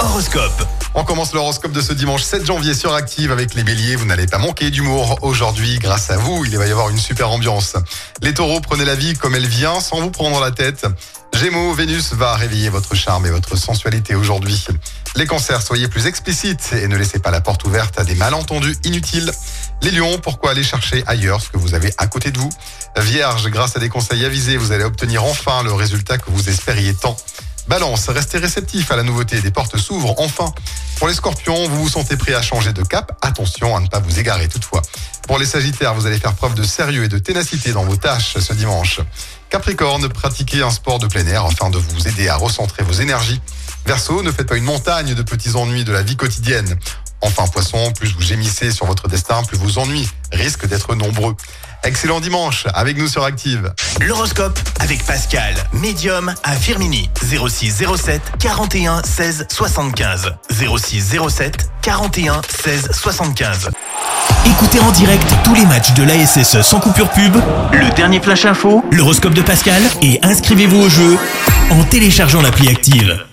Horoscope. On commence l'horoscope de ce dimanche 7 janvier sur Active avec les béliers. Vous n'allez pas manquer d'humour aujourd'hui. Grâce à vous, il va y avoir une super ambiance. Les taureaux, prenez la vie comme elle vient sans vous prendre la tête. Gémeaux, Vénus va réveiller votre charme et votre sensualité aujourd'hui. Les cancers, soyez plus explicites et ne laissez pas la porte ouverte à des malentendus inutiles. Les lions, pourquoi aller chercher ailleurs ce que vous avez à côté de vous? Vierge, grâce à des conseils avisés, vous allez obtenir enfin le résultat que vous espériez tant. Balance, restez réceptif à la nouveauté, des portes s'ouvrent enfin. Pour les scorpions, vous vous sentez prêt à changer de cap, attention à ne pas vous égarer toutefois. Pour les sagittaires, vous allez faire preuve de sérieux et de ténacité dans vos tâches ce dimanche. Capricorne, pratiquez un sport de plein air afin de vous aider à recentrer vos énergies. Verseau, ne faites pas une montagne de petits ennuis de la vie quotidienne. Enfin, poisson, plus vous gémissez sur votre destin, plus vos ennuis risquent d'être nombreux. Excellent dimanche avec nous sur Active. L'horoscope avec Pascal, médium à Firmini. 06 07 41 16 75. 06 07 41 16 75. Écoutez en direct tous les matchs de l'ASSE sans coupure pub, le dernier flash info, l'horoscope de Pascal et inscrivez-vous au jeu en téléchargeant l'appli Active.